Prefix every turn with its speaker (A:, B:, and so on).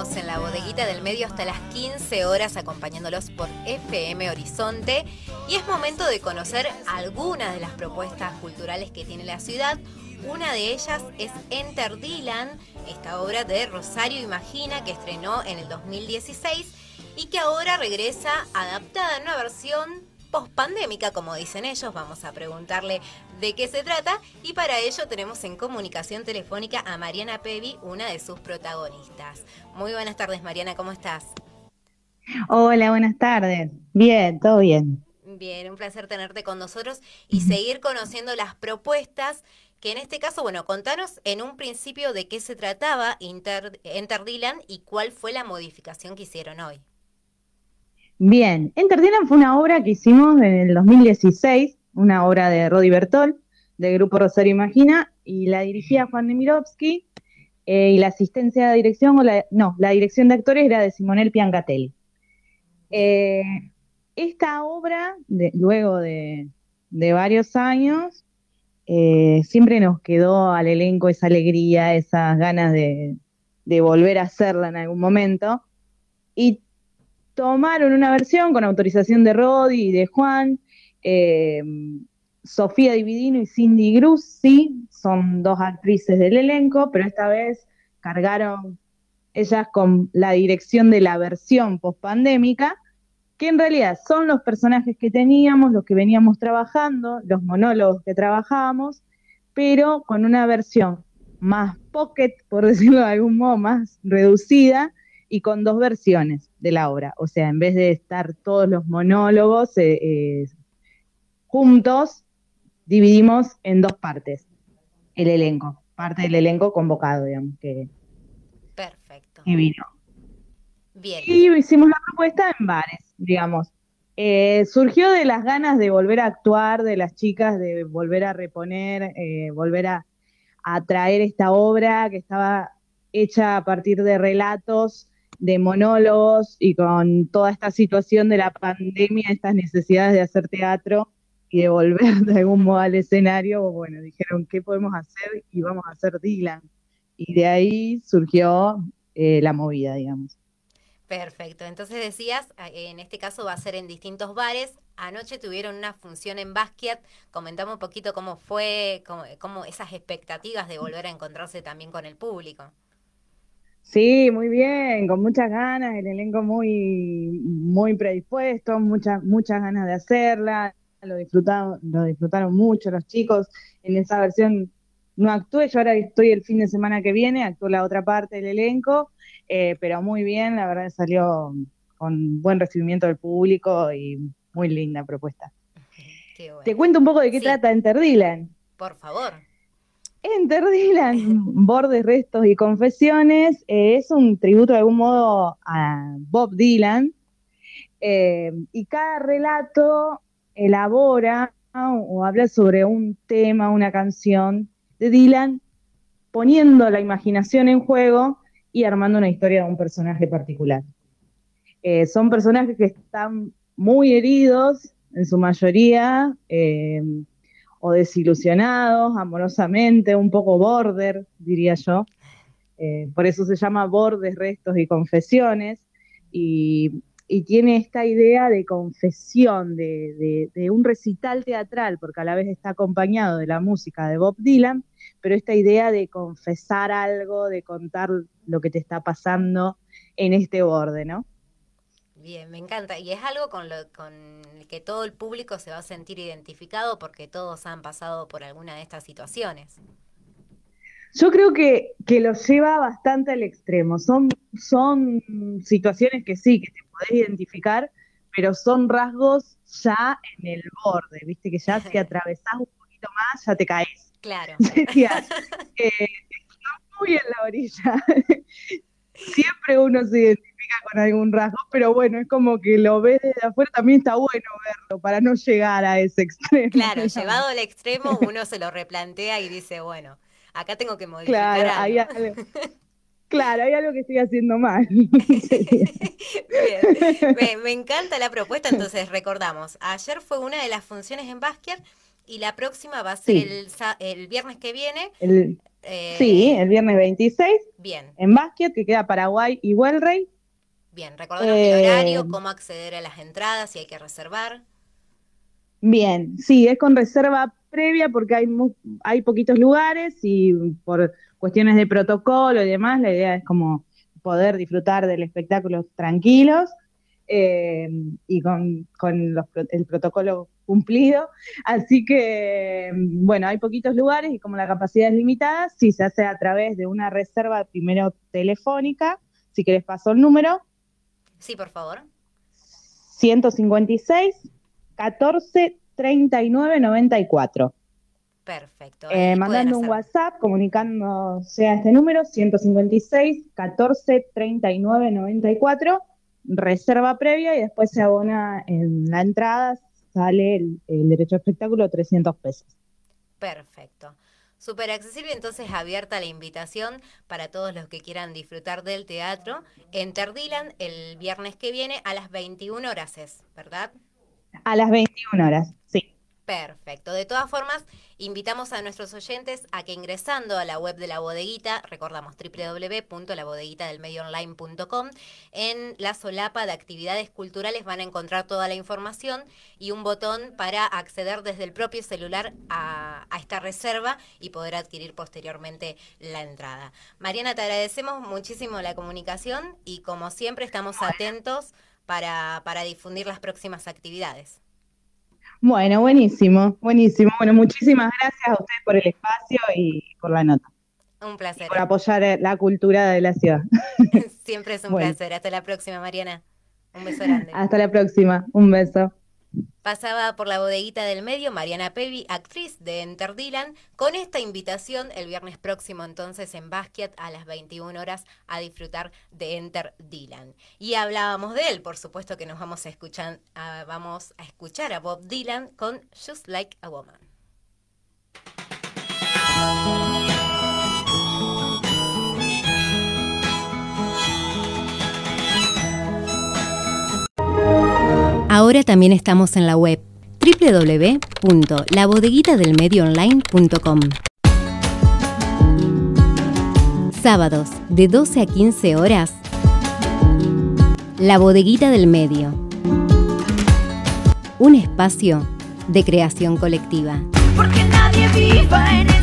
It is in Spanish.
A: En la bodeguita del medio hasta las 15 horas acompañándolos por FM Horizonte y es momento de conocer algunas de las propuestas culturales que tiene la ciudad. Una de ellas es Enter Dylan, esta obra de Rosario Imagina que estrenó en el 2016 y que ahora regresa adaptada en una versión pospandémica, como dicen ellos. Vamos a preguntarle de qué se trata y para ello tenemos en comunicación telefónica a Mariana Pevi, una de sus protagonistas. Muy buenas tardes, Mariana, ¿cómo estás?
B: Hola, buenas tardes. Bien, todo bien.
A: Bien, un placer tenerte con nosotros y seguir conociendo las propuestas que en este caso, bueno, contanos en un principio de qué se trataba Inter, Enter Dylan y cuál fue la modificación que hicieron hoy.
B: Bien, Enter Dylan fue una obra que hicimos en el 2016 una obra de Rodi Bertol, del grupo Rosario Imagina, y la dirigía Juan Nemirovsky, eh, y la asistencia de dirección, o la, no, la dirección de actores era de Simonel Piangatelli. Eh, esta obra, luego de, varios años, eh, siempre nos quedó al elenco esa alegría, esas ganas de, de volver a hacerla en algún momento, y tomaron una versión con autorización de Rodi y de Juan, eh, Sofía Dividino y Cindy Grussi son dos actrices del elenco, pero esta vez cargaron ellas con la dirección de la versión post-pandémica, que en realidad son los personajes que teníamos, los que veníamos trabajando, los monólogos que trabajábamos, pero con una versión más pocket, por decirlo de algún modo, más reducida y con dos versiones de la obra. O sea, en vez de estar todos los monólogos, eh, eh, juntos dividimos en dos partes el elenco, parte del elenco convocado, digamos, que,
A: Perfecto.
B: vino.
A: Bien.
B: Y hicimos la propuesta en bares, digamos. Eh, surgió de las ganas de volver a actuar, de las chicas, de volver a reponer, volver a, a traer esta obra que estaba hecha a partir de relatos de monólogos y con toda esta situación de la pandemia, estas necesidades de hacer teatro, y de volver de algún modo al escenario, bueno, dijeron, ¿qué podemos hacer? Y vamos a hacer Dylan. Y de ahí surgió eh, la movida, digamos.
A: Perfecto, entonces decías, en este caso va a ser en distintos bares. Anoche tuvieron una función en Basquiat. Comentamos un poquito cómo fue, cómo, esas expectativas de volver a encontrarse también con el público.
B: Sí, muy bien, con muchas ganas, el elenco muy, muy predispuesto, muchas, muchas ganas de hacerla lo disfrutaron, lo disfrutaron mucho los chicos. En esa versión no actué, yo ahora estoy el fin de semana que viene, actuó la otra parte del elenco, eh, pero muy bien, la verdad salió con buen recibimiento del público y muy linda propuesta. Te cuento un poco de qué trata Enter Dylan.
A: Por favor.
B: Enter Dylan, Bordes, Restos y Confesiones, eh, es un tributo de algún modo a Bob Dylan. Eh, y cada relato elabora o habla sobre un tema, una canción de Dylan, poniendo la imaginación en juego y armando una historia de un personaje particular. Eh, son personajes que están muy heridos, en su mayoría, o desilusionados amorosamente, un poco border, diría yo. Eh, por eso se llama Bordes, Restos y Confesiones. Y y tiene esta idea de confesión, de, un recital teatral, porque a la vez está acompañado de la música de Bob Dylan, pero esta idea de confesar algo, de contar lo que te está pasando en este borde, ¿no?
A: Bien, me encanta. Y es algo con lo con que todo el público se va a sentir identificado porque todos han pasado por alguna de estas situaciones.
B: Yo creo que, que lo lleva bastante al extremo. Son, son situaciones que sí, que te podés identificar, pero son rasgos ya en el borde, viste, que ya si atravesás un poquito más, ya te caes.
A: Claro.
B: eh, muy en la orilla. Siempre uno se identifica con algún rasgo, pero bueno, es como que lo ves desde afuera, también está bueno verlo para no llegar a ese extremo.
A: Claro, llevado al extremo uno se lo replantea y dice, bueno, acá tengo que modificar
B: claro,
A: algo.
B: Hay algo. Claro, hay algo que estoy haciendo mal.
A: Bien. Me, encanta la propuesta, entonces recordamos, ayer fue una de las funciones en Basquiat y la próxima va a ser el, el, viernes que viene.
B: eh, sí, el viernes 26.
A: Bien.
B: En Basquiat, que queda Paraguay y Huelrey.
A: Bien, recordamos el horario, cómo acceder a las entradas, si hay que reservar.
B: Bien, sí, es con reserva previa porque hay, hay poquitos lugares y por cuestiones de protocolo y demás, la idea es como poder disfrutar del espectáculo tranquilos eh, y con, con los, el protocolo cumplido. Así que, bueno, hay poquitos lugares y como la capacidad es limitada, si se hace a través de una reserva primero telefónica, si querés paso el número.
A: Sí, por favor.
B: 156 14 39 94.
A: Perfecto.
B: Eh, mandando un WhatsApp comunicándose a este número 156 14 39 94, reserva previa y después se abona en la entrada, sale el, el derecho a espectáculo 300 pesos.
A: Perfecto. Súper accesible, entonces abierta la invitación para todos los que quieran disfrutar del teatro en Terdilan el viernes que viene a las 21 horas, es, ¿verdad?
B: A las 21 horas, sí.
A: Perfecto. De todas formas, invitamos a nuestros oyentes a que ingresando a la web de la bodeguita, recordamos www.labodeguitadelmedioonline.com, en la solapa de actividades culturales van a encontrar toda la información y un botón para acceder desde el propio celular a, a esta reserva y poder adquirir posteriormente la entrada. Mariana, te agradecemos muchísimo la comunicación y como siempre estamos atentos para, para difundir las próximas actividades.
B: Bueno, buenísimo, buenísimo. Bueno, muchísimas gracias a ustedes por el espacio y por la nota.
A: Un placer.
B: Y por apoyar la cultura de la ciudad.
A: Siempre es un bueno. placer. Hasta la próxima, Mariana. Un beso grande.
B: Hasta la próxima. Un beso.
A: Pasaba por la bodeguita del medio Mariana Pevi, actriz de Enter Dylan, con esta invitación el viernes próximo entonces en Basquiat a las 21 horas a disfrutar de Enter Dylan. Y hablábamos de él, por supuesto que nos vamos a escuchar, a, vamos a, escuchar a Bob Dylan con Just Like a Woman. Ahora también estamos en la web www.labodeguitadelmedioonline.com. Sábados de 12 a 15 horas. La Bodeguita del Medio. Un espacio de creación colectiva.
C: Porque nadie viva en el